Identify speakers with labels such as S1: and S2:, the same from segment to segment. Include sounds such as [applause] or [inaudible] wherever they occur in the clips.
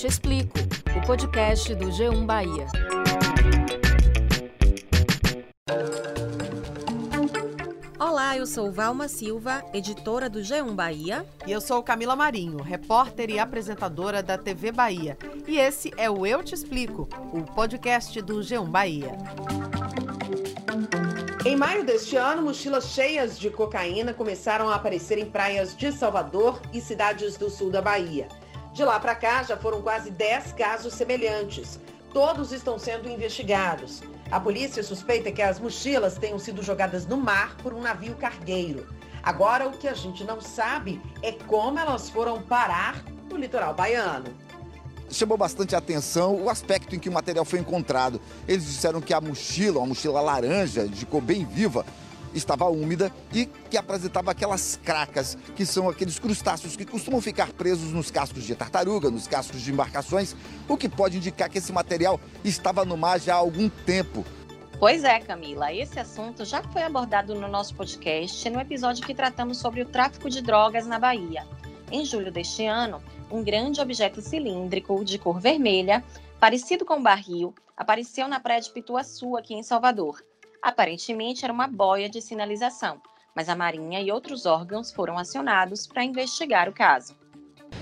S1: Te Explico, o podcast do G1 Bahia.
S2: Olá, eu sou Valma Silva, editora do G1 Bahia.
S3: E eu sou Camila Marinho, repórter e apresentadora da TV Bahia. E esse é o Eu Te Explico, o podcast do G1 Bahia. Em maio deste ano, mochilas cheias de cocaína começaram a aparecer em praias de Salvador e cidades do sul da Bahia. De lá para cá, já foram quase 10 casos semelhantes. Todos estão sendo investigados. A polícia suspeita que as mochilas tenham sido jogadas no mar por um navio cargueiro. Agora, o que a gente não sabe é como elas foram parar no litoral baiano
S4: chamou bastante atenção o aspecto em que o material foi encontrado. Eles disseram que a mochila, uma mochila laranja, cor bem viva, estava úmida e que apresentava aquelas cracas, que são aqueles crustáceos que costumam ficar presos nos cascos de tartaruga, nos cascos de embarcações, o que pode indicar que esse material estava no mar já há algum tempo.
S5: Pois é, Camila, esse assunto já foi abordado no nosso podcast, no episódio que tratamos sobre o tráfico de drogas na Bahia. Em julho deste ano, um grande objeto cilíndrico de cor vermelha, parecido com um barril, apareceu na praia de Pituaçu, aqui em Salvador. Aparentemente era uma boia de sinalização, mas a Marinha e outros órgãos foram acionados para investigar o caso.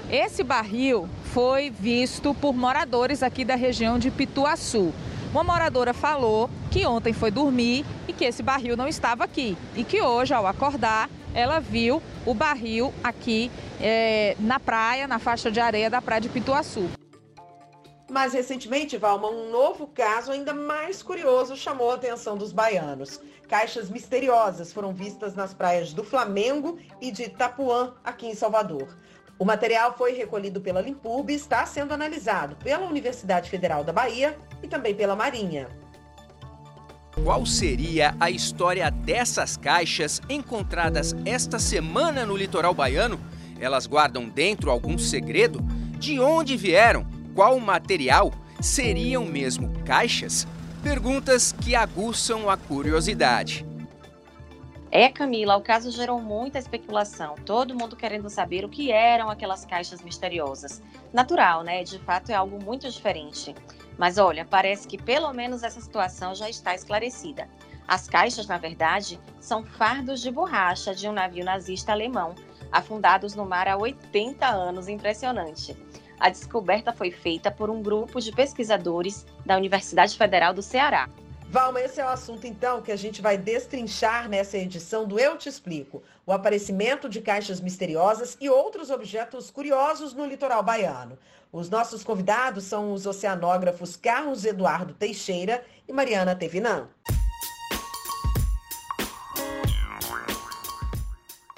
S6: Esse barril foi visto por moradores aqui da região de Pituaçu. Uma moradora falou que ontem foi dormir e que esse barril não estava aqui e que hoje, ao acordar, ela viu o barril aqui é, na praia, na faixa de areia da praia de Pituaçu.
S3: Mas recentemente, Valma, um novo caso ainda mais curioso chamou a atenção dos baianos. Caixas misteriosas foram vistas nas praias do Flamengo e de Itapuã, aqui em Salvador. O material foi recolhido pela Limpurb e está sendo analisado pela Universidade Federal da Bahia e também pela Marinha.
S7: Qual seria a história dessas caixas encontradas esta semana no litoral baiano? Elas guardam dentro algum segredo? De onde vieram? Qual material? Seriam mesmo caixas? Perguntas que aguçam a curiosidade.
S5: É, Camila, o caso gerou muita especulação, todo mundo querendo saber o que eram aquelas caixas misteriosas. Natural, né? De fato é algo muito diferente. Mas olha, parece que pelo menos essa situação já está esclarecida. As caixas, na verdade, são fardos de borracha de um navio nazista alemão, afundados no mar há 80 anos. Impressionante. A descoberta foi feita por um grupo de pesquisadores da Universidade Federal do Ceará.
S3: Valma, esse é o assunto então que a gente vai destrinchar nessa edição do Eu Te Explico: o aparecimento de caixas misteriosas e outros objetos curiosos no litoral baiano. Os nossos convidados são os oceanógrafos Carlos Eduardo Teixeira e Mariana Tevinan.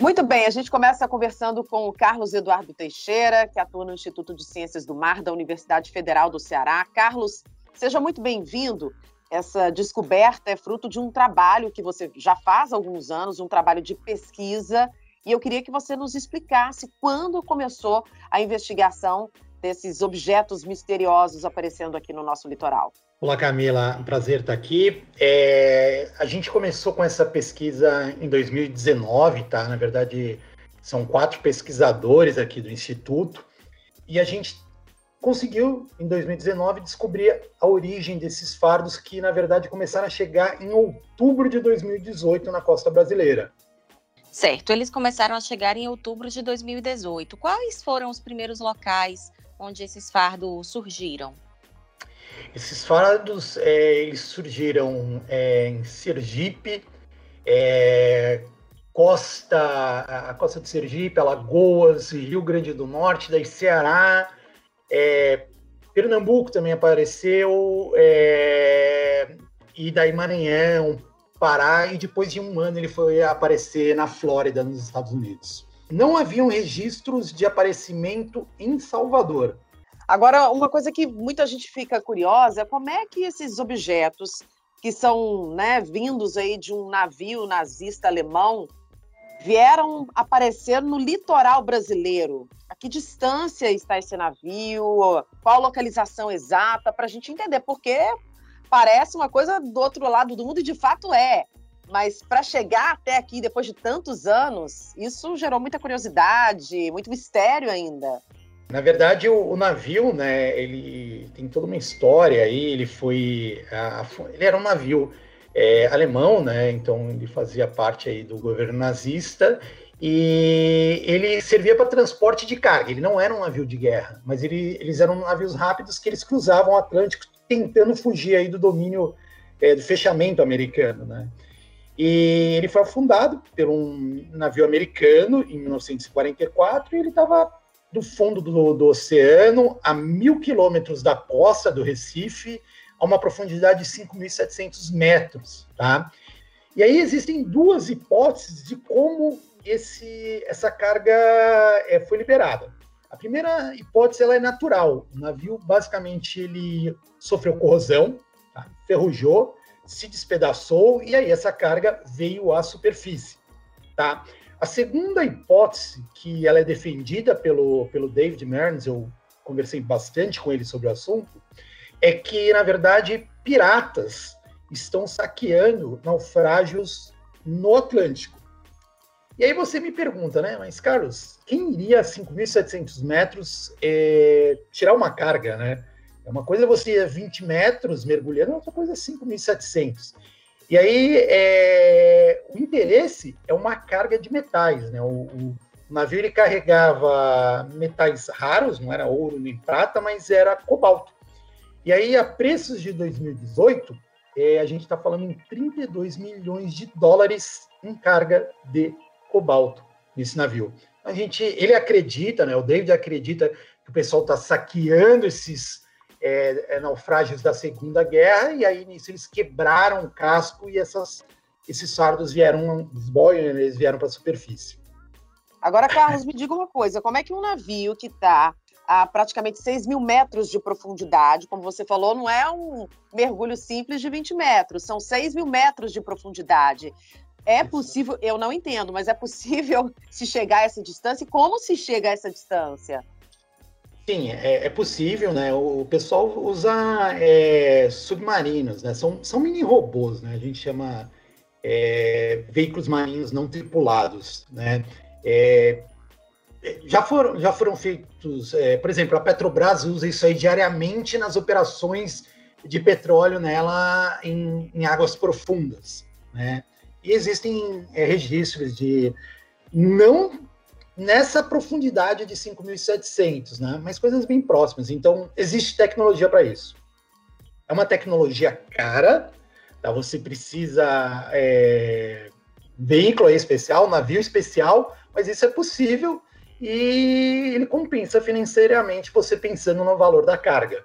S8: Muito bem, a gente começa conversando com o Carlos Eduardo Teixeira, que atua no Instituto de Ciências do Mar da Universidade Federal do Ceará. Carlos, seja muito bem-vindo. Essa descoberta é fruto de um trabalho que você já faz há alguns anos, um trabalho de pesquisa, e eu queria que você nos explicasse quando começou a investigação desses objetos misteriosos aparecendo aqui no nosso litoral.
S9: Olá, Camila, um prazer estar aqui. É, a gente começou com essa pesquisa em 2019, tá? Na verdade, são quatro pesquisadores aqui do Instituto, e a gente conseguiu, em 2019, descobrir a origem desses fardos que, na verdade, começaram a chegar em outubro de 2018 na costa brasileira.
S5: Certo, eles começaram a chegar em outubro de 2018. Quais foram os primeiros locais onde esses fardos surgiram?
S9: Esses fardos é, eles surgiram é, em Sergipe, é, costa, a costa de Sergipe, Alagoas, Rio Grande do Norte, daí Ceará, é, Pernambuco também apareceu, é, e daí Maranhão, Pará, e depois de um ano ele foi aparecer na Flórida, nos Estados Unidos não haviam registros de aparecimento em Salvador.
S8: Agora, uma coisa que muita gente fica curiosa é como é que esses objetos que são né, vindos aí de um navio nazista alemão vieram aparecer no litoral brasileiro. A que distância está esse navio? Qual localização exata? Para a gente entender, porque parece uma coisa do outro lado do mundo e de fato é. Mas para chegar até aqui, depois de tantos anos, isso gerou muita curiosidade, muito mistério ainda.
S9: Na verdade, o, o, navio, né, ele tem toda uma história aí, ele foi, a, ele era um navio é, alemão, né, então ele fazia parte aí do governo nazista e ele servia para transporte de carga, ele não era um navio de guerra, mas ele, eles eram navios rápidos que eles cruzavam o Atlântico tentando fugir aí do domínio, é, do fechamento americano, né. E ele foi afundado por um navio americano em 1944 e ele estava do fundo do, do oceano, a mil quilômetros da costa do Recife, a uma profundidade de 5.700 metros, tá? E aí existem duas hipóteses de como esse, essa carga é, foi liberada. A primeira hipótese ela é natural. O navio basicamente ele sofreu corrosão, tá? ferrujou, se despedaçou e aí essa carga veio à superfície, tá? A segunda hipótese, que ela é defendida pelo, pelo David Mearns, eu conversei bastante com ele sobre o assunto, é que, na verdade, piratas estão saqueando naufrágios no Atlântico. E aí você me pergunta, né? Mas, Carlos, quem iria a 5.700 metros é, tirar uma carga, né? É uma coisa você ir a 20 metros mergulhando, outra coisa é 5.700. E aí, é, o interesse é uma carga de metais, né? O, o, navio ele carregava metais raros, não era ouro nem prata, mas era cobalto. E aí, a preços de 2018, é, a gente está falando em 32 milhões de dólares em carga de cobalto nesse navio. A gente, ele acredita, né? O David acredita que o pessoal está saqueando esses é, é, naufrágios da Segunda Guerra, e aí nisso eles quebraram o casco e essas, esses fardos vieram, os boios, eles vieram para a superfície.
S8: Agora, Carlos, me diga uma coisa: como é que um navio que está a praticamente 6 mil metros de profundidade, como você falou, não é um mergulho simples de 20 metros, são 6 mil metros de profundidade. É possível, eu não entendo, mas é possível [laughs] se chegar a essa distância? E como se chega a essa distância?
S9: Sim, é, é, possível, né? O, pessoal usa é, submarinos, né? São, são mini robôs, né? A gente chama é, veículos marinhos não tripulados, né? É, já foram, já foram feitos, é, por exemplo, a Petrobras usa isso aí diariamente nas operações de petróleo nela em, em águas profundas, né? E existem é, registros de não nessa profundidade de 5.700, né? mas coisas bem próximas. Então, existe tecnologia para isso. É uma tecnologia cara, tá? você precisa é, veículo especial, navio especial, mas isso é possível e ele compensa financeiramente você pensando no valor da carga.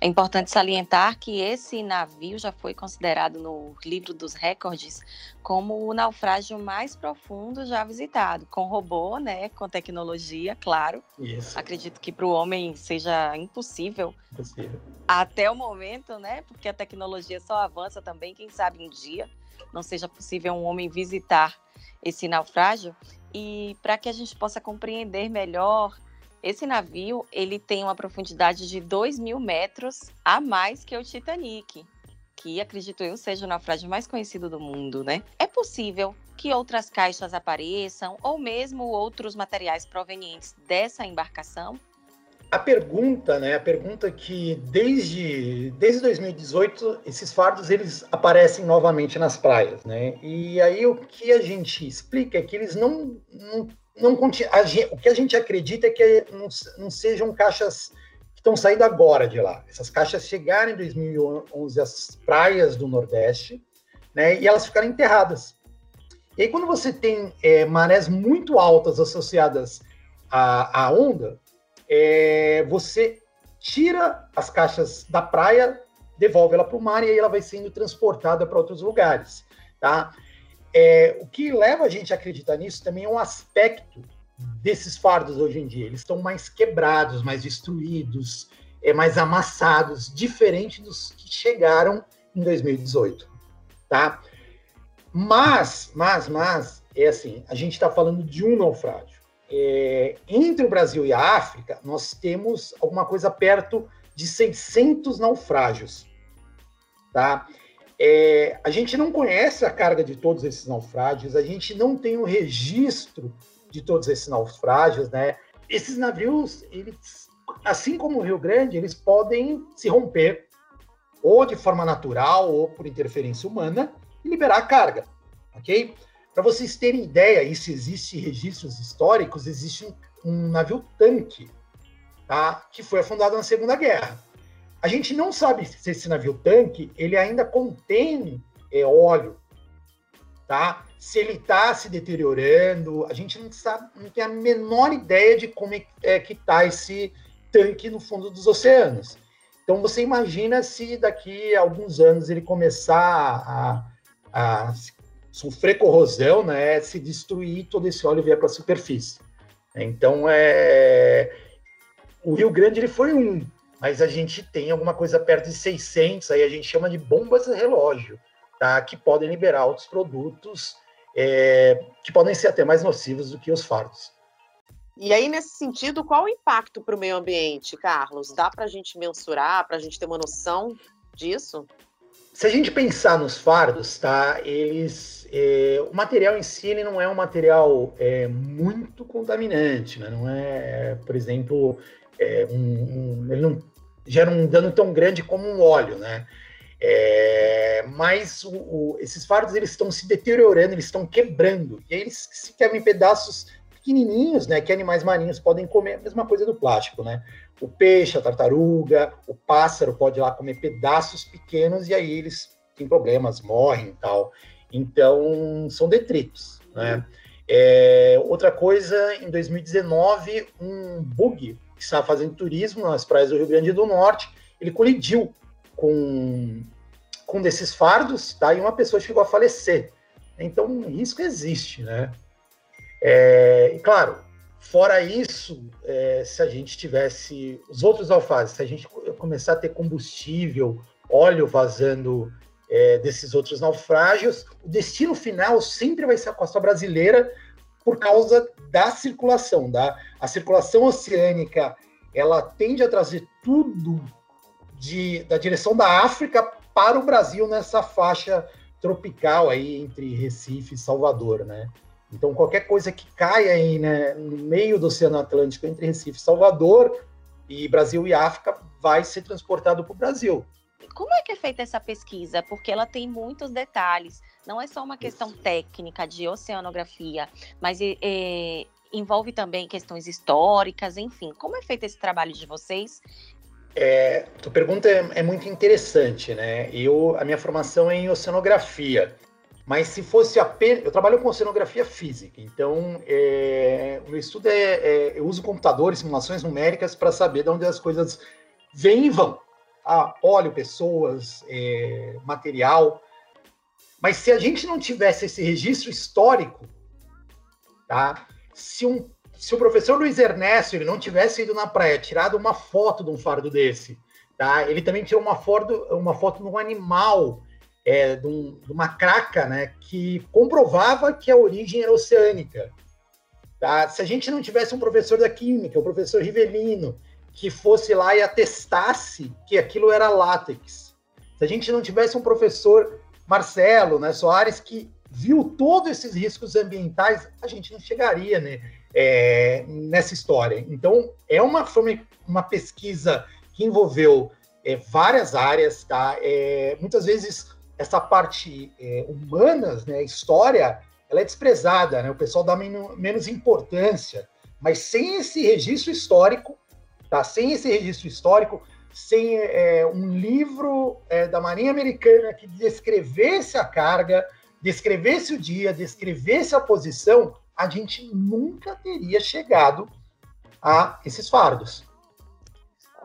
S5: É importante salientar que esse navio já foi considerado no livro dos recordes como o naufrágio mais profundo já visitado, com robô, né, com tecnologia, claro. Isso. Acredito que para o homem seja impossível, impossível até o momento, né, porque a tecnologia só avança também, quem sabe um dia não seja possível um homem visitar esse naufrágio. E para que a gente possa compreender melhor esse navio ele tem uma profundidade de 2 mil metros a mais que o Titanic, que acredito eu seja o naufrágio mais conhecido do mundo, né? É possível que outras caixas apareçam ou mesmo outros materiais provenientes dessa embarcação?
S9: A pergunta, né? A pergunta que desde, desde 2018 esses fardos eles aparecem novamente nas praias, né? E aí o que a gente explica é que eles não, não não o que a gente acredita é que não, não sejam caixas que estão saindo agora de lá. Essas caixas chegaram em 2011 às praias do Nordeste, né, e elas ficaram enterradas. E aí, quando você tem é, marés muito altas associadas à, à onda, é, você tira as caixas da praia, devolve ela para o mar e aí ela vai sendo transportada para outros lugares, tá? É, o que leva a gente a acreditar nisso também é um aspecto desses fardos hoje em dia. Eles estão mais quebrados, mais destruídos, é, mais amassados, diferente dos que chegaram em 2018, tá? Mas, mas, mas, é assim, a gente está falando de um naufrágio. É, entre o Brasil e a África, nós temos alguma coisa perto de 600 naufrágios, tá? É, a gente não conhece a carga de todos esses naufrágios, a gente não tem o um registro de todos esses naufrágios, né? esses navios, eles, assim como o Rio Grande, eles podem se romper ou de forma natural ou por interferência humana e liberar a carga, ok? Para vocês terem ideia, isso existe registros históricos, existe um, um navio tanque, tá? Que foi afundado na Segunda Guerra. A gente não sabe se esse navio tanque ele ainda contém é, óleo, tá? Se ele está se deteriorando, a gente não sabe, não tem a menor ideia de como é, é que está esse tanque no fundo dos oceanos. Então você imagina se daqui a alguns anos ele começar a, a sofrer corrosão, né, se destruir todo esse óleo vier para a superfície. Então é o Rio Grande ele foi um, mas a gente tem alguma coisa perto de 600, aí a gente chama de bombas relógio, tá? Que podem liberar outros produtos é, que podem ser até mais nocivos do que os fardos.
S8: E aí, nesse sentido, qual o impacto para o meio ambiente, Carlos? Dá para a gente mensurar, para a gente ter uma noção disso?
S9: Se a gente pensar nos fardos, tá? Eles, é, o material em si não é um material é, muito contaminante, né? Não é, por exemplo, é, um, um, ele não gera um dano tão grande como um óleo, né? É, mas o, o, esses fardos eles estão se deteriorando, eles estão quebrando e aí eles se quebram em pedaços pequenininhos, né, que animais marinhos podem comer, a mesma coisa do plástico, né? O peixe, a tartaruga, o pássaro pode ir lá comer pedaços pequenos e aí eles têm problemas, morrem e tal. Então, são detritos, né? É, outra coisa, em 2019, um bug que estava fazendo turismo nas praias do Rio Grande do Norte, ele colidiu com, com desses fardos, tá? E uma pessoa chegou a falecer. Então, risco existe, né? É, e claro, fora isso, é, se a gente tivesse os outros alfazes, se a gente começar a ter combustível, óleo vazando é, desses outros naufrágios, o destino final sempre vai ser a costa brasileira por causa da circulação, da a circulação oceânica, ela tende a trazer tudo de, da direção da África para o Brasil nessa faixa tropical aí entre Recife e Salvador, né? Então, qualquer coisa que caia aí né, no meio do Oceano Atlântico, entre Recife e Salvador, e Brasil e África, vai ser transportado para o Brasil.
S5: Como é que é feita essa pesquisa? Porque ela tem muitos detalhes. Não é só uma questão técnica de oceanografia, mas é, envolve também questões históricas, enfim. Como é feito esse trabalho de vocês?
S9: É, tua pergunta é, é, muito interessante, né? Eu, a minha formação é em oceanografia. Mas se fosse apenas. Eu trabalho com oceanografia física, então é, o meu estudo é, é, Eu uso computadores, simulações numéricas para saber de onde as coisas vêm e vão. Óleo, pessoas, é, material. Mas se a gente não tivesse esse registro histórico, tá? Se, um, se o professor Luiz Ernesto ele não tivesse ido na praia, tirado uma foto de um fardo desse, tá? Ele também tirou uma foto, uma foto de um animal é, de, um, de, uma craca né, que comprovava que a origem era oceânica. Tá? Se a gente não tivesse um professor da química, o professor Rivelino, que fosse lá e atestasse que aquilo era látex, se a gente não tivesse um professor Marcelo né, Soares que viu todos esses riscos ambientais, a gente não chegaria né, é, nessa história. Então, é uma, foi uma pesquisa que envolveu é, várias áreas, tá? É, muitas vezes essa parte é, humanas, né, história, ela é desprezada, né? O pessoal dá menos, menos importância. Mas sem esse registro histórico, tá? Sem esse registro histórico, sem é, um livro é, da Marinha Americana que descrevesse a carga, descrevesse o dia, descrevesse a posição, a gente nunca teria chegado a esses fardos.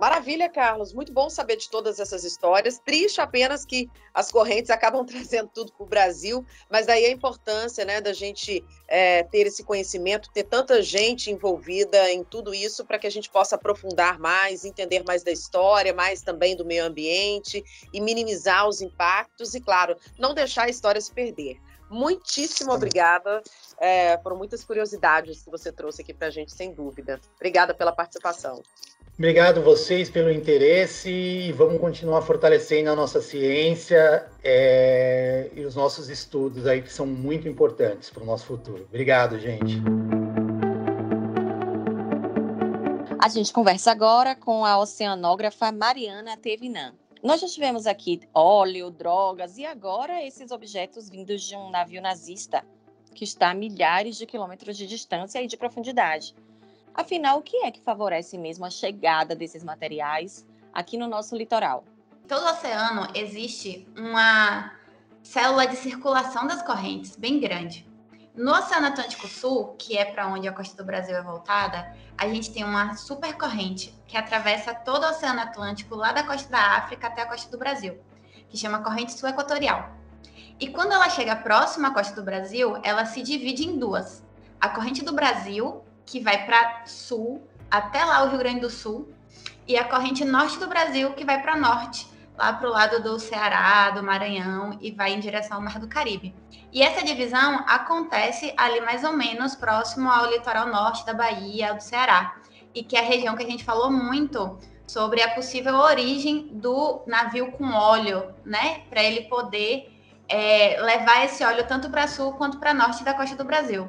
S8: Maravilha, Carlos. Muito bom saber de todas essas histórias. Triste apenas que as correntes acabam [laughs] trazendo tudo para o Brasil, mas daí a importância né, da gente é, ter esse conhecimento, ter tanta gente envolvida em tudo isso para que a gente possa aprofundar mais, entender mais da história, mais também do meio ambiente e minimizar os impactos e, claro, não deixar a história se perder. Muitíssimo obrigada. É, foram muitas curiosidades que você trouxe aqui para a gente, sem dúvida. Obrigada pela participação.
S9: Obrigado vocês pelo interesse e vamos continuar fortalecendo a nossa ciência é, e os nossos estudos aí que são muito importantes para o nosso futuro. Obrigado, gente.
S5: A gente conversa agora com a oceanógrafa Mariana Tevinan. Nós já tivemos aqui óleo, drogas e agora esses objetos vindos de um navio nazista que está a milhares de quilômetros de distância e de profundidade. Afinal, o que é que favorece mesmo a chegada desses materiais aqui no nosso litoral?
S10: Todo oceano existe uma célula de circulação das correntes bem grande. No Oceano Atlântico Sul, que é para onde a costa do Brasil é voltada, a gente tem uma supercorrente que atravessa todo o Oceano Atlântico, lá da costa da África até a costa do Brasil, que chama corrente sul equatorial. E quando ela chega próxima à costa do Brasil, ela se divide em duas. A corrente do Brasil, que vai para sul, até lá o Rio Grande do Sul, e a corrente norte do Brasil, que vai para norte, lá para o lado do Ceará, do Maranhão e vai em direção ao Mar do Caribe. E essa divisão acontece ali mais ou menos próximo ao litoral norte da Bahia, do Ceará, e que é a região que a gente falou muito sobre a possível origem do navio com óleo, né, para ele poder é, levar esse óleo tanto para sul quanto para norte da costa do Brasil.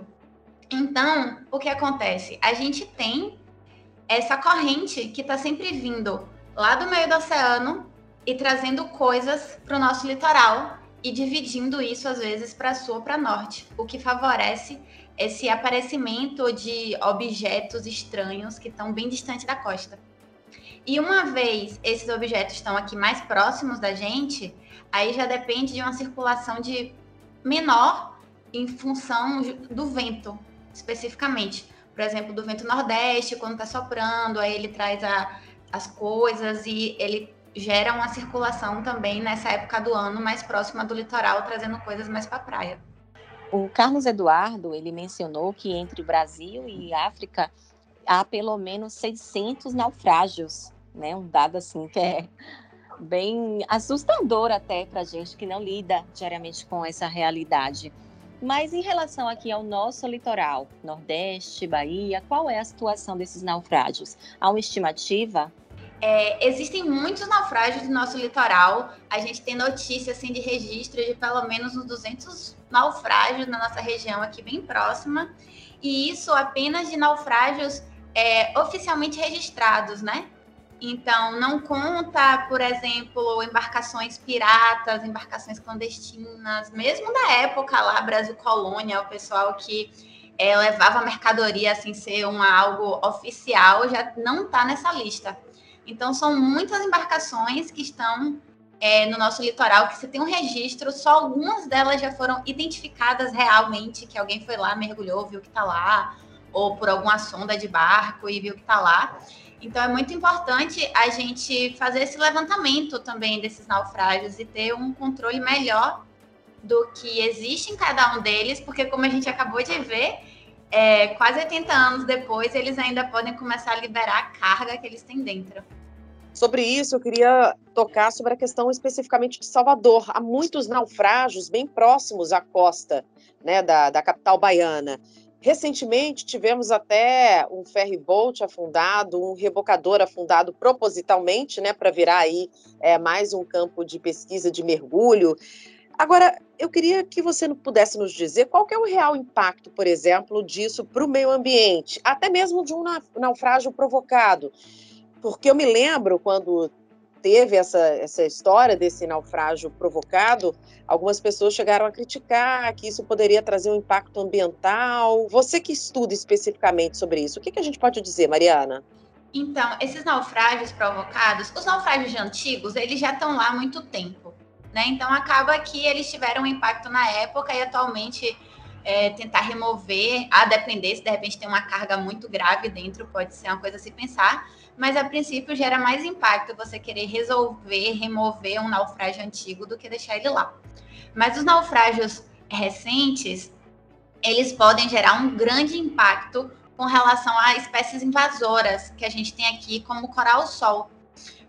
S10: Então, o que acontece? A gente tem essa corrente que está sempre vindo lá do meio do oceano e trazendo coisas para o nosso litoral e dividindo isso às vezes para sul ou para norte, o que favorece esse aparecimento de objetos estranhos que estão bem distante da costa. E uma vez esses objetos estão aqui mais próximos da gente, aí já depende de uma circulação de menor em função do vento, especificamente. Por exemplo, do vento nordeste, quando está soprando, aí ele traz a, as coisas e ele gera uma circulação também nessa época do ano mais próxima do litoral, trazendo coisas mais para a praia.
S5: O Carlos Eduardo, ele mencionou que entre Brasil e África há pelo menos 600 naufrágios, né? Um dado assim que é bem assustador até para gente que não lida diariamente com essa realidade. Mas em relação aqui ao nosso litoral, Nordeste, Bahia, qual é a situação desses naufrágios? Há uma estimativa
S10: é, existem muitos naufrágios no nosso litoral. A gente tem notícia assim, de registro de pelo menos uns 200 naufrágios na nossa região aqui bem próxima. E isso apenas de naufrágios é, oficialmente registrados, né? Então, não conta, por exemplo, embarcações piratas, embarcações clandestinas, mesmo na época lá, Brasil Colônia, o pessoal que é, levava mercadoria assim, ser uma, algo oficial, já não está nessa lista. Então, são muitas embarcações que estão é, no nosso litoral, que você tem um registro, só algumas delas já foram identificadas realmente, que alguém foi lá, mergulhou, viu que está lá, ou por alguma sonda de barco e viu que está lá. Então, é muito importante a gente fazer esse levantamento também desses naufrágios e ter um controle melhor do que existe em cada um deles, porque, como a gente acabou de ver, é, quase 80 anos depois, eles ainda podem começar a liberar a carga que eles têm dentro.
S8: Sobre isso, eu queria tocar sobre a questão especificamente de Salvador. Há muitos naufrágios bem próximos à costa né, da, da capital baiana. Recentemente, tivemos até um ferry boat afundado, um rebocador afundado propositalmente, né, para virar aí é, mais um campo de pesquisa de mergulho. Agora, eu queria que você pudesse nos dizer qual é o real impacto, por exemplo, disso para o meio ambiente, até mesmo de um naufrágio provocado. Porque eu me lembro quando teve essa, essa história desse naufrágio provocado, algumas pessoas chegaram a criticar que isso poderia trazer um impacto ambiental. Você que estuda especificamente sobre isso, o que, que a gente pode dizer, Mariana?
S10: Então, esses naufrágios provocados, os naufrágios antigos, eles já estão lá há muito tempo. Né? Então acaba que eles tiveram um impacto na época e atualmente é, tentar remover, a depender se de repente tem uma carga muito grave dentro, pode ser uma coisa a se pensar, mas a princípio gera mais impacto você querer resolver, remover um naufrágio antigo do que deixar ele lá. Mas os naufrágios recentes, eles podem gerar um grande impacto com relação a espécies invasoras que a gente tem aqui, como o coral-sol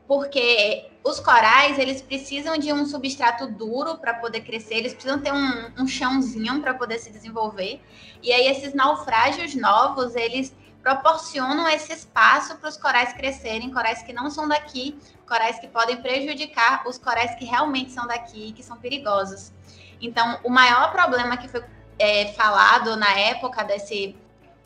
S10: porque os corais eles precisam de um substrato duro para poder crescer, eles precisam ter um, um chãozinho para poder se desenvolver. E aí esses naufrágios novos eles proporcionam esse espaço para os corais crescerem, corais que não são daqui, corais que podem prejudicar os corais que realmente são daqui e que são perigosos. Então, o maior problema que foi é, falado na época desse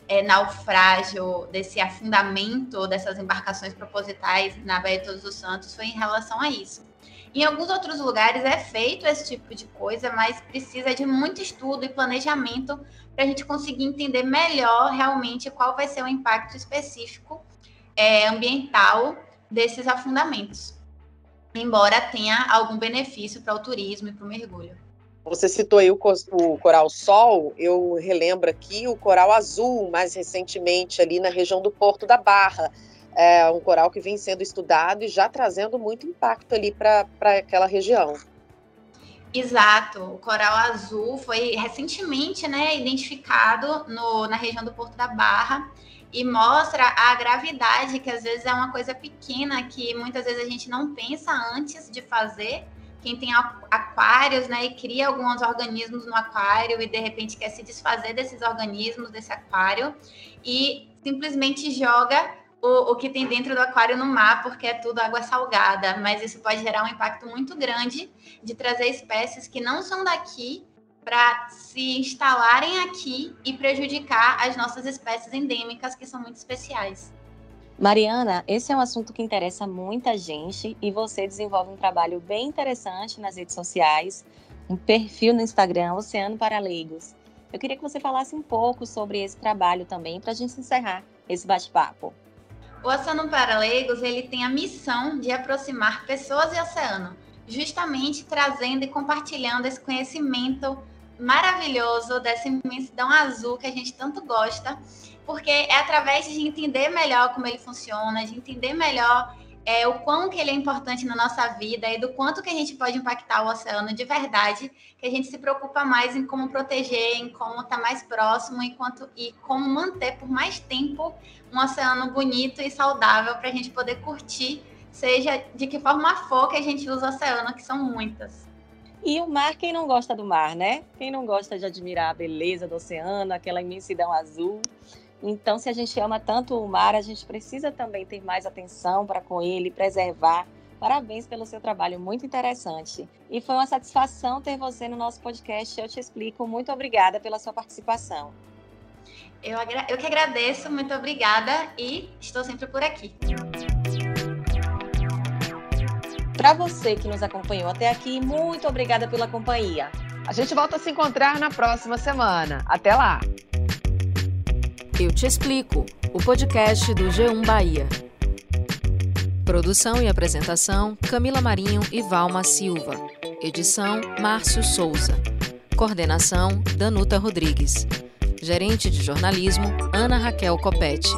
S10: é, naufrágio, desse afundamento dessas embarcações propositais na Baía de Todos os Santos foi em relação a isso. Em alguns outros lugares é feito esse tipo de coisa, mas precisa de muito estudo e planejamento para a gente conseguir entender melhor realmente qual vai ser o impacto específico é, ambiental desses afundamentos, embora tenha algum benefício para o turismo e para o mergulho.
S8: Você citou aí o, o, coral sol, eu relembro aqui o coral azul, mais recentemente ali na região do Porto da Barra. É um coral que vem sendo estudado e já trazendo muito impacto ali para aquela região.
S10: Exato, o coral azul foi recentemente né, identificado no, na região do Porto da Barra e mostra a gravidade, que às vezes é uma coisa pequena que muitas vezes a gente não pensa antes de fazer. Quem tem aquários, né, e cria alguns organismos no aquário e de repente quer se desfazer desses organismos, desse aquário, e simplesmente joga o, o que tem dentro do aquário no mar, porque é tudo água salgada. Mas isso pode gerar um impacto muito grande de trazer espécies que não são daqui para se instalarem aqui e prejudicar as nossas espécies endêmicas, que são muito especiais.
S5: Mariana, esse é um assunto que interessa muita gente e você desenvolve um trabalho bem interessante nas redes sociais, um perfil no Instagram, Oceano para Leigos. Eu queria que você falasse um pouco sobre esse trabalho também para a gente encerrar esse bate-papo.
S10: O Oceano para Leigos ele tem a missão de aproximar pessoas e oceano, justamente trazendo e compartilhando esse conhecimento maravilhoso dessa imensidão azul que a gente tanto gosta, porque é através de entender melhor como ele funciona, de entender melhor é, o quão que ele é importante na nossa vida e do quanto que a gente pode impactar o oceano de verdade, que a gente se preocupa mais em como proteger, em como estar tá mais próximo e, quanto, e como manter por mais tempo um oceano bonito e saudável para a gente poder curtir, seja de que forma for que a gente usa o oceano, que são muitas.
S5: E o mar, quem não gosta do mar, né? Quem não gosta de admirar a beleza do oceano, aquela imensidão azul. Então, se a gente ama tanto o mar, a gente precisa também ter mais atenção para com ele, preservar. Parabéns pelo seu trabalho, muito interessante. E foi uma satisfação ter você no nosso podcast. Eu te explico. Muito obrigada pela sua participação.
S10: Eu, eu que agradeço, muito obrigada e estou sempre por aqui.
S5: Para você que nos acompanhou até aqui, muito obrigada pela companhia.
S2: A gente volta a se encontrar na próxima semana. Até lá!
S1: Eu te explico o podcast do G1 Bahia. Produção e apresentação: Camila Marinho e Valma Silva. Edição: Márcio Souza. Coordenação: Danuta Rodrigues. Gerente de jornalismo: Ana Raquel Copete.